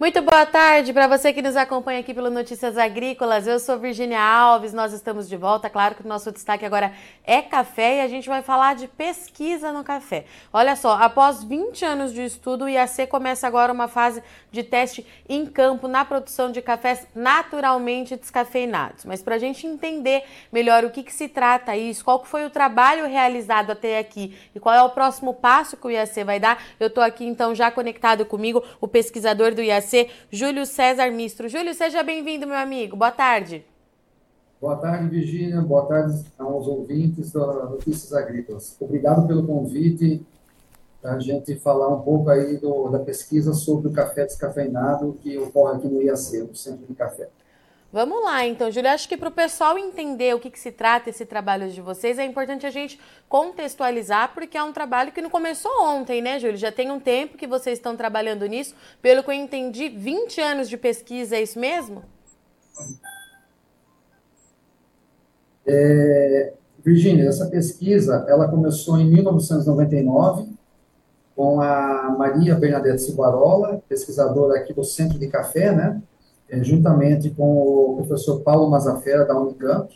Muito boa tarde para você que nos acompanha aqui pelo Notícias Agrícolas. Eu sou Virginia Alves, nós estamos de volta. Claro que o nosso destaque agora é café e a gente vai falar de pesquisa no café. Olha só, após 20 anos de estudo, o IAC começa agora uma fase de teste em campo na produção de cafés naturalmente descafeinados. Mas para a gente entender melhor o que, que se trata isso, qual foi o trabalho realizado até aqui e qual é o próximo passo que o IAC vai dar, eu estou aqui então já conectado comigo, o pesquisador do IAC Júlio César Mistro. Júlio, seja bem-vindo, meu amigo. Boa tarde. Boa tarde, Virginia. Boa tarde aos ouvintes da Notícias Agrícolas. Obrigado pelo convite para a gente falar um pouco aí do, da pesquisa sobre o café descafeinado que ocorre aqui no IAC, Centro de Café. Vamos lá, então, Júlia. Acho que para o pessoal entender o que, que, se trata esse trabalho de vocês, é importante a gente contextualizar, porque é um trabalho que não começou ontem, né, Júlia? Já tem um tempo que vocês estão trabalhando nisso. Pelo que eu entendi, 20 anos de pesquisa, é isso mesmo? É, Virginia, essa pesquisa ela começou em 1999 com a Maria Bernadette Cibarola, pesquisadora aqui do Centro de Café, né? É, juntamente com o professor Paulo Mazafera, da Unicamp,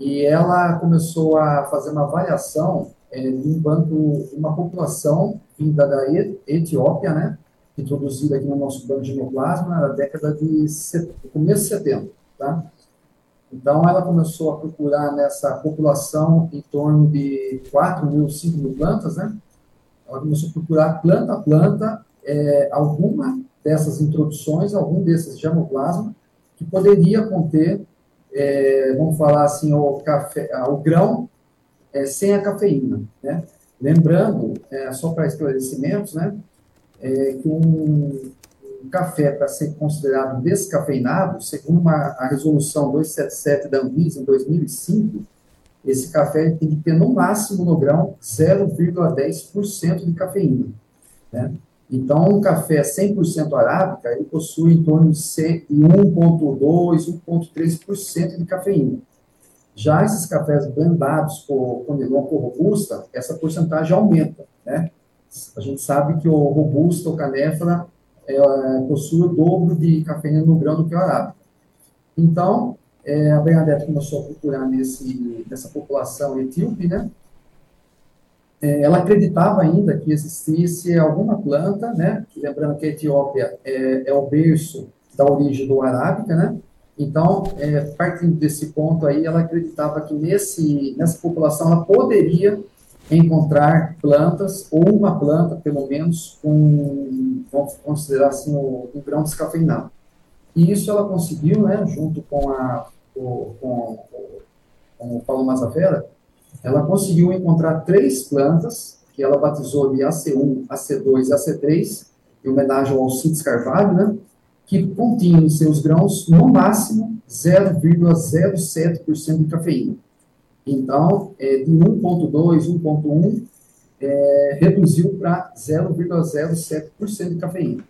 e ela começou a fazer uma avaliação é, um uma população vinda da Etiópia, né, introduzida aqui no nosso banco de neoplasma na década de set... começo de setembro, tá? Então, ela começou a procurar nessa população em torno de 4 mil, 5 mil plantas, né? Ela começou a procurar planta a planta é, alguma dessas introduções, algum desses germoplasma, que poderia conter, é, vamos falar assim, o, café, o grão é, sem a cafeína. Né? Lembrando, é, só para esclarecimentos, né, é, que um, um café, para ser considerado descafeinado, segundo uma, a resolução 277 da Anvisa, em 2005, esse café tem que ter no máximo no grão 0,10% de cafeína. Né? Então, um café 100% arábica, ele possui em torno de 1,2%, 1,3% de cafeína. Já esses cafés blendados com, Negron com Robusta, essa porcentagem aumenta, né? A gente sabe que o Robusta, o Canéfora, é, possui o dobro de cafeína no grão do que o arábica. Então, é, a Bernadette começou a procurar nesse, nessa população etíope, né? É, ela acreditava ainda que existisse alguma planta, né? Lembrando que a Etiópia é, é o berço da origem do arábica, né? Então, é, partindo desse ponto aí, ela acreditava que nesse, nessa população ela poderia encontrar plantas, ou uma planta, pelo menos, com, vamos considerar assim, o, o grão descafeinado. E isso ela conseguiu, né, junto com, a, o, com, com o Paulo Mazavera, ela conseguiu encontrar três plantas, que ela batizou de AC1, AC2 e AC3, em homenagem ao Alcides Carvalho, né, que continham em seus grãos, no máximo, 0,07% de cafeína. Então, é, de 1,2, 1,1, é, reduziu para 0,07% de cafeína.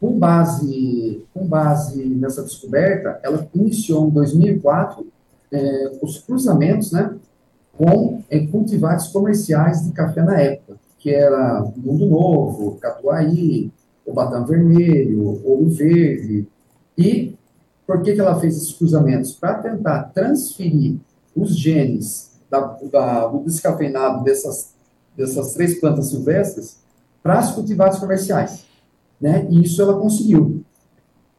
Com base, com base nessa descoberta, ela iniciou em 2004 é, os cruzamentos né, com é, cultivares comerciais de café na época, que era Mundo Novo, Catuaí, o Batão Vermelho, Ouro Verde. E por que, que ela fez esses cruzamentos? Para tentar transferir os genes da, da, do descafeinado dessas, dessas três plantas silvestres para as cultivares comerciais. Né? E isso ela conseguiu.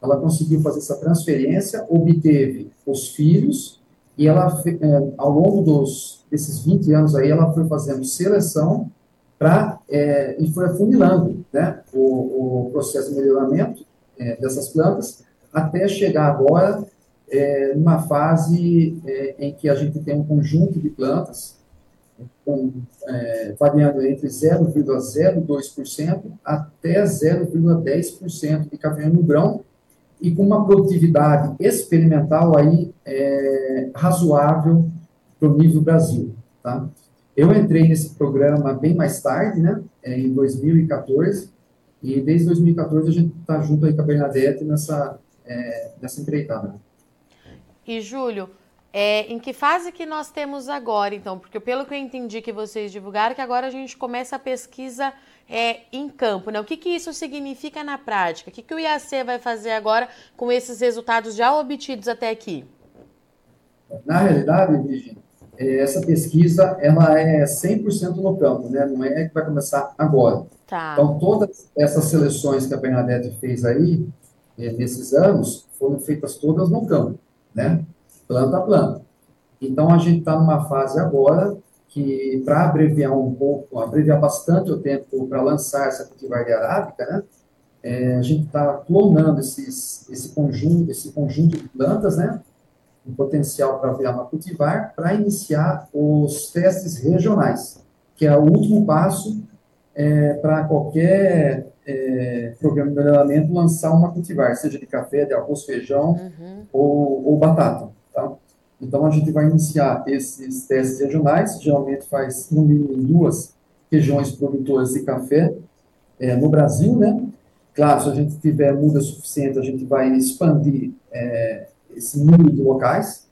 Ela conseguiu fazer essa transferência, obteve os filhos, e ela, é, ao longo dos, desses 20 anos aí, ela foi fazendo seleção para é, e foi afunilando né, o, o processo de melhoramento é, dessas plantas, até chegar agora é, numa fase é, em que a gente tem um conjunto de plantas com, é, variando entre 0,02% até 0,10% de café no grão, e com uma produtividade experimental aí é, razoável para o nível Brasil, tá? Eu entrei nesse programa bem mais tarde, né, é, em 2014, e desde 2014 a gente está junto aí com a Bernadette nessa, é, nessa empreitada. E, Júlio, É, em que fase que nós temos agora, então? Porque pelo que eu entendi que vocês divulgaram, que agora a gente começa a pesquisa é, em campo, né? O que, que isso significa na prática? O que, que o IAC vai fazer agora com esses resultados já obtidos até aqui? Na realidade, Virginia, é, essa pesquisa ela é 100% no campo, né? Não é que vai começar agora. Tá. Então, todas essas seleções que a Bernadette fez aí, é, nesses anos, foram feitas todas no campo, né? Planta a planta. Então, a gente está numa fase agora que, para abreviar um pouco, abreviar bastante o tempo para lançar essa cultivaria arábica, né? É, a gente está clonando esses, esse conjunto, esse conjunto de plantas, né? um potencial para virar uma cultivar, para iniciar os testes regionais, que é o último passo é, para qualquer é, programa de melhoramento lançar uma cultivar, seja de café, de arroz, feijão uhum. ou, ou, batata. Então, a gente vai iniciar esses testes regionais, geralmente faz no mínimo duas regiões produtoras de café é, no Brasil, né? Claro, se a gente tiver muda suficiente, a gente vai expandir é, esse número de locais.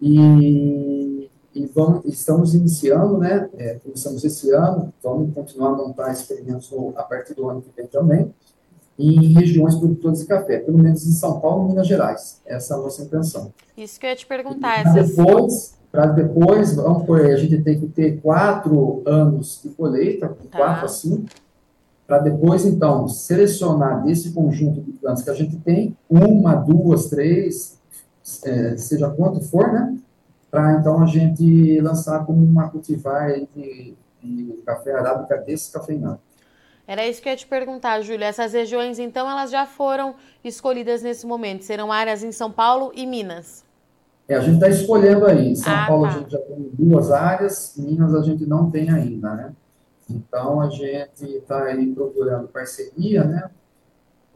E, e vamos, estamos iniciando, né, é, começamos esse ano, vamos continuar a montar experimentos no, a partir do ano que vem também, em regiões produtoras de café, pelo menos em São Paulo e Minas Gerais. Essa é a nossa intenção. Isso que eu ia te perguntar. Para depois, para depois, vamos por, a gente tem que ter quatro anos de colheita, tá. quatro a cinco, para depois, então, selecionar desse conjunto de plantas que a gente tem, uma, duas, três, é, seja quanto for, né? Para então a gente lançar como uma cultivar de, de café arábica descafeinado. Era isso que eu ia te perguntar, Júlia. Essas regiões, então, elas já foram escolhidas nesse momento? Serão áreas em São Paulo e Minas? É, a gente está escolhendo aí. Em São ah, Paulo tá. a gente já tem duas áreas, Minas a gente não tem ainda, né? Então a gente está aí procurando parceria, né?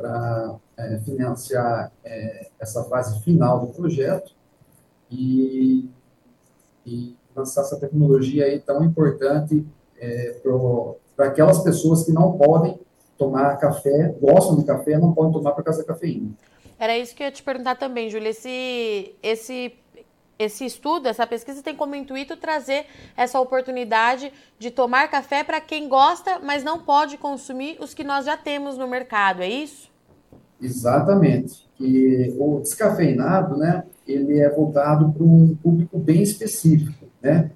para é, financiar é, essa fase final do projeto e, e, lançar essa tecnologia aí tão importante é, para aquelas pessoas que não podem tomar café, gostam de café, não podem tomar por causa da cafeína. Era isso que eu ia te perguntar também, Júlia. Esse, esse, esse estudo, essa pesquisa tem como intuito trazer essa oportunidade de tomar café para quem gosta, mas não pode consumir os que nós já temos no mercado, é isso? Exatamente. E o descafeinado, né, ele é voltado para um público bem específico, né?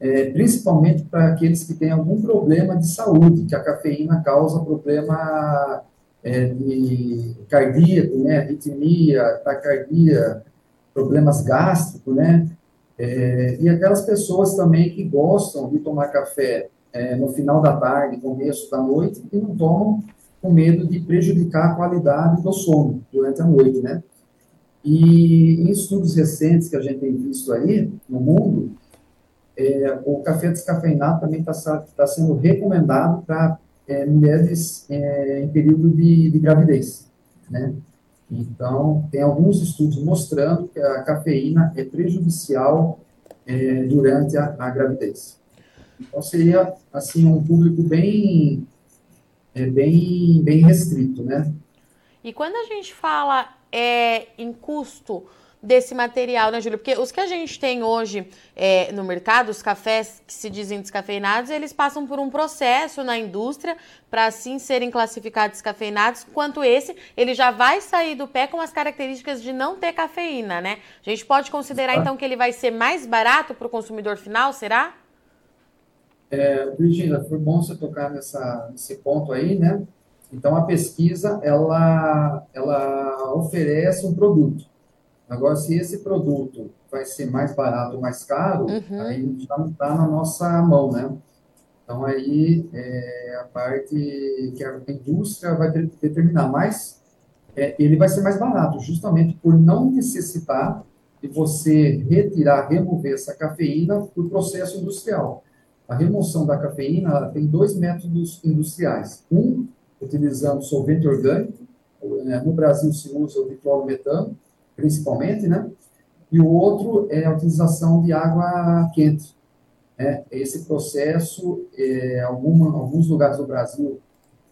É, principalmente para aqueles que têm algum problema de saúde, que a cafeína causa problema é, de cardíaco, né, arritmia, taquicardia, problemas gástricos, né? É, e aquelas pessoas também que gostam de tomar café é, no final da tarde, começo da noite, e não tomam com medo de prejudicar a qualidade do sono durante a noite, né? E em estudos recentes que a gente tem visto aí no mundo, é, o café descafeinado também está tá sendo recomendado para é, mulheres é, em período de, de, gravidez, né? Então, tem alguns estudos mostrando que a cafeína é prejudicial é, durante a, a gravidez. Então, seria, assim, um público bem é bem, bem restrito, né? E quando a gente fala é, em custo desse material, né, Júlia? Porque os que a gente tem hoje é, no mercado, os cafés que se dizem descafeinados, eles passam por um processo na indústria para assim serem classificados descafeinados, quanto esse, ele já vai sair do pé com as características de não ter cafeína, né? A gente pode considerar, então, que ele vai ser mais barato para o consumidor final, será? É, Virginia, foi bom você tocar nessa, nesse ponto aí, né? Então, a pesquisa, ela, ela oferece um produto. Agora, se esse produto vai ser mais barato ou mais caro, uhum. aí já não está na nossa mão, né? Então, aí é a parte que a indústria vai determinar, mas é, ele vai ser mais barato, justamente por não necessitar de você retirar, remover essa cafeína do processo industrial. A remoção da cafeína tem dois métodos industriais. Um, utilizando solvente orgânico, né, no Brasil se usa o ditrolometano, principalmente, né? E o outro é a utilização de água quente. Né? Esse processo, é, alguma, alguns lugares do Brasil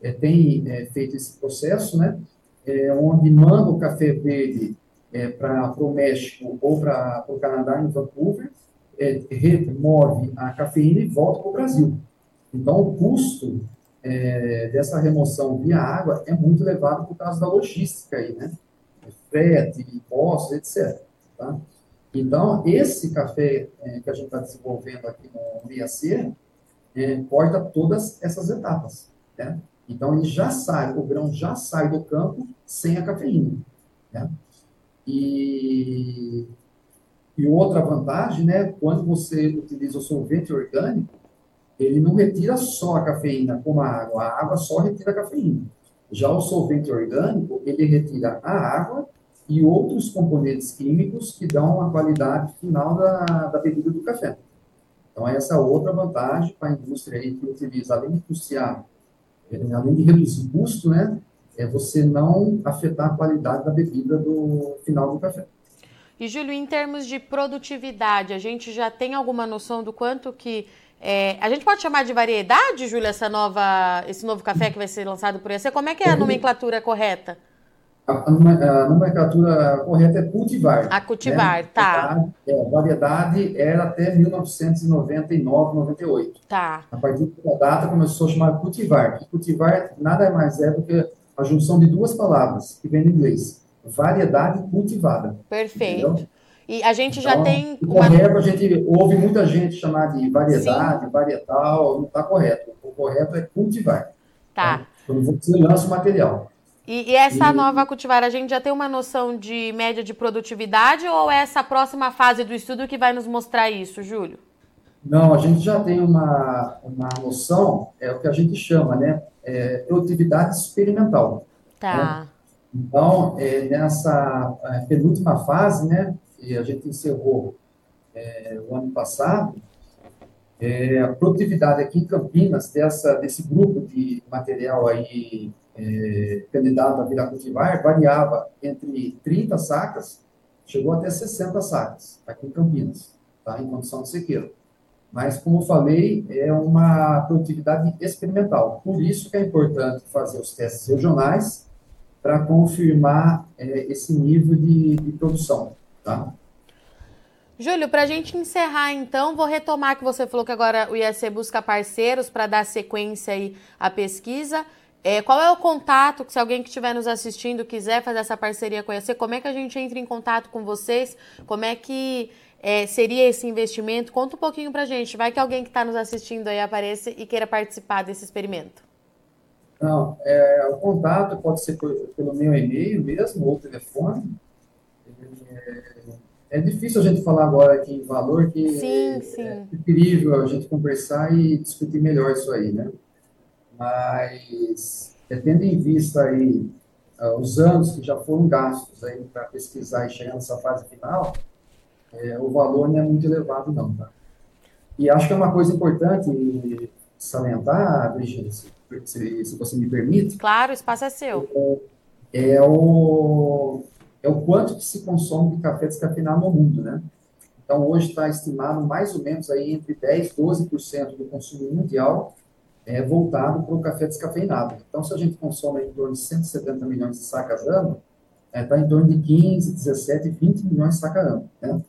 é, têm é, feito esse processo, né? É, onde manda o café verde é, para o México ou para o Canadá, em Vancouver, é, remove a cafeína e volta para o Brasil. Então, o custo é, dessa remoção via água é muito elevado por causa da logística aí, né? Frete, impostos, etc. Tá? Então, esse café é, que a gente está desenvolvendo aqui no IAC é, corta todas essas etapas. Né? Então, ele já sai, o grão já sai do campo sem a cafeína. Né? E, e outra vantagem, né, quando você utiliza o solvente orgânico, ele não retira só a cafeína como a água, a água só retira a cafeína. Já o solvente orgânico, ele retira a água e outros componentes químicos que dão a qualidade final da, da bebida do café. Então, essa é outra vantagem para a indústria aí que utiliza, além de custear, é, além de reduzir custo, né, é você não afetar a qualidade da bebida do final do café. E, Júlio, em termos de produtividade, a gente já tem alguma noção do quanto que é, a gente pode chamar de variedade, Júlia, essa nova, esse novo café que vai ser lançado por você? Como é que é a nomenclatura correta? A, a, nomenclatura correta é cultivar. A cultivar, né? tá. É, a variedade era até 1999, 98. Tá. A partir da data começou a chamar cultivar. E cultivar nada mais é do que a junção de duas palavras, que vem em inglês. Variedade cultivada. Perfeito. Entendeu? E a gente já então, tem. O uma... correto, a gente ouve muita gente chamar de variedade, Sim. varietal, não está correto. O correto é cultivar. Tá. Né? Quando você lança o material. E, e essa e... nova cultivar, a gente já tem uma noção de média de produtividade ou é essa próxima fase do estudo que vai nos mostrar isso, Júlio? Não, a gente já tem uma, uma noção, é o que a gente chama, né? É, produtividade experimental. Tá. Né? Então, é, nessa é, penúltima fase, né, que a gente encerrou é, o ano passado, é, a produtividade aqui em Campinas dessa, desse grupo de material aí é, candidato a virar cultivar variava entre 30 sacas, chegou até 60 sacas aqui em Campinas, tá, em condição de sequeiro. Mas, como eu falei, é uma produtividade experimental. Por isso que é importante fazer os testes regionais para confirmar é, esse nível de, de produção. Tá? Júlio, para a gente encerrar então, vou retomar que você falou que agora o IAC busca parceiros para dar sequência aí à pesquisa. É, qual é o contato, se alguém que estiver nos assistindo quiser fazer essa parceria com o IAC, como é que a gente entra em contato com vocês? Como é que é, seria esse investimento? Conta um pouquinho para a gente. Vai que alguém que está nos assistindo aí apareça e queira participar desse experimento. Não, é, o contato pode ser pelo meu e-mail mesmo, ou telefone. É, é, difícil a gente falar agora aqui em valor, que sim, sim. é incrível a gente conversar e discutir melhor isso aí, né? Mas, é, tendo em vista aí uh, os anos que já foram gastos aí para pesquisar e chegar nessa fase final, é, o valor não é muito elevado não, tá? E acho que é uma coisa importante salientar, Brigitte, se, se você me permite. Claro, o espaço é seu. É, é, o, é o quanto que se consome de café descafeinado no mundo, né? Então, hoje está estimado mais ou menos aí entre 10% e 12% do consumo mundial é voltado para o café descafeinado. Então, se a gente consome em torno de 170 milhões de sacas ano, está é, tá em torno de 15, 17, 20 milhões de sacas ano. Né?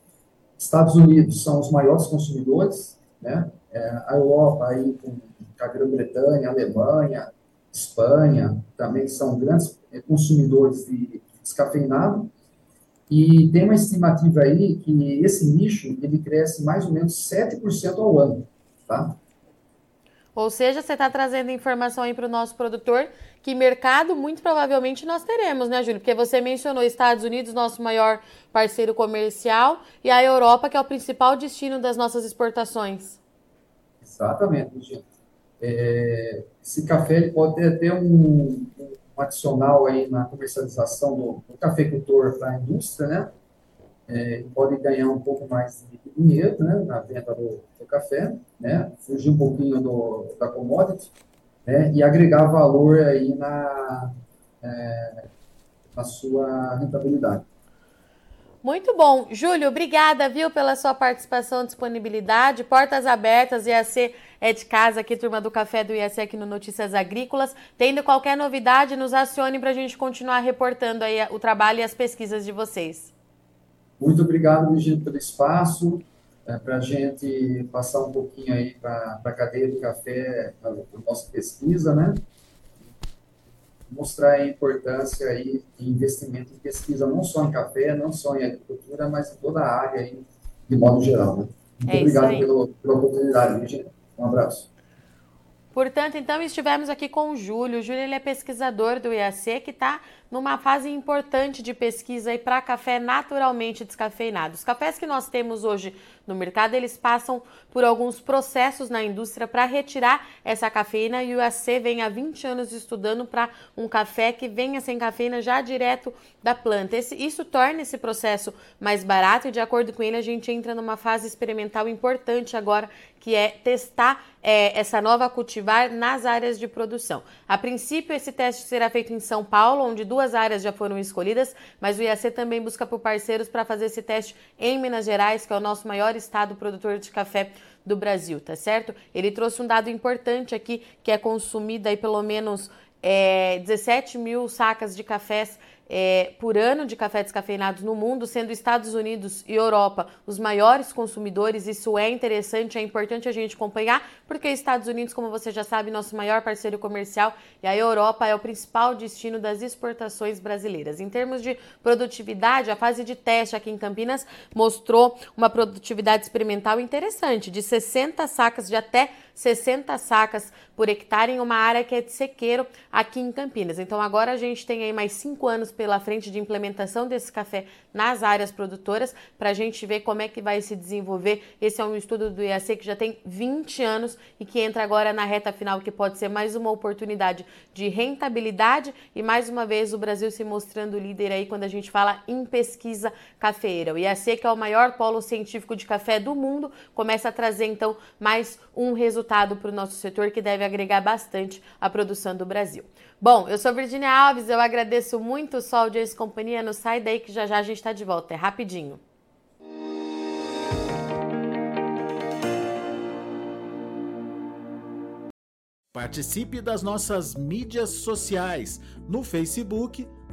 Estados Unidos são os maiores consumidores, né? É, a Europa aí com a Grã-Bretanha, Alemanha, Espanha, também são grandes eh, consumidores de descafeinado, e tem uma estimativa aí que esse nicho, ele cresce mais ou menos 7% ao ano, tá? Ou seja, você está trazendo informação aí para o nosso produtor que mercado muito provavelmente nós teremos, né, Júlio? Porque você mencionou Estados Unidos, nosso maior parceiro comercial, e a Europa, que é o principal destino das nossas exportações. Exatamente, gente. É, esse café ele pode ter até um, um, adicional aí na comercialização do, do cafeicultor para a indústria, né? É, pode ganhar um pouco mais de dinheiro né, na venda do, do café, né? Fugir um pouquinho do, da commodity né, e agregar valor aí na, é, na sua rentabilidade. Muito bom. Júlio, obrigada, viu, pela sua participação disponibilidade. Portas abertas, IAC é de casa aqui, turma do Café do IAC aqui no Notícias Agrícolas. Tendo qualquer novidade, nos acione para a gente continuar reportando aí o trabalho e as pesquisas de vocês. Muito obrigado, Virginia, pelo espaço, é, para a gente passar um pouquinho aí para a cadeia do café, a, a nossa pesquisa, né? Mostrar a importância aí de investimento em pesquisa, não só em café, não só em agricultura, mas em toda a área aí, de modo geral. Né? Muito é obrigado pela, pela oportunidade, Virginia. Um abraço. Portanto, então estivemos aqui com o Júlio. O Júlio ele é pesquisador do IAC que está numa fase importante de pesquisa para café naturalmente descafeinado. Os cafés que nós temos hoje no mercado, eles passam por alguns processos na indústria para retirar essa cafeína e o IAC vem há 20 anos estudando para um café que venha sem cafeína já direto da planta. Esse, isso torna esse processo mais barato e de acordo com ele a gente entra numa fase experimental importante agora que é testar é, essa nova cultivar nas áreas de produção. A princípio, esse teste será feito em São Paulo, onde duas áreas já foram escolhidas, mas o IAC também busca por parceiros para fazer esse teste em Minas Gerais, que é o nosso maior estado produtor de café do Brasil, tá certo? Ele trouxe um dado importante aqui, que é consumida aí pelo menos é, 17 mil sacas de cafés é, por ano de café descafeinado no mundo, sendo Estados Unidos e Europa os maiores consumidores. Isso é interessante, é importante a gente acompanhar, porque Estados Unidos, como você já sabe, nosso maior parceiro comercial, e a Europa é o principal destino das exportações brasileiras. Em termos de produtividade, a fase de teste aqui em Campinas mostrou uma produtividade experimental interessante, de 60 sacas de até 60 sacas por hectare em uma área que é de sequeiro aqui em Campinas. Então agora a gente tem aí mais cinco anos pela frente de implementação desse café nas áreas produtoras para a gente ver como é que vai se desenvolver. Esse é um estudo do IAC que já tem 20 anos e que entra agora na reta final, que pode ser mais uma oportunidade de rentabilidade e mais uma vez o Brasil se mostrando líder aí quando a gente fala em pesquisa cafeeira. O IAC, que é o maior polo científico de café do mundo, começa a trazer então mais um resultado para o nosso setor que deve agregar bastante à produção do Brasil. Bom, eu sou Virginia Alves, eu agradeço muito o Sol de Companhia. Não sai daí que já já a gente está de volta, é rapidinho. Participe das nossas mídias sociais no Facebook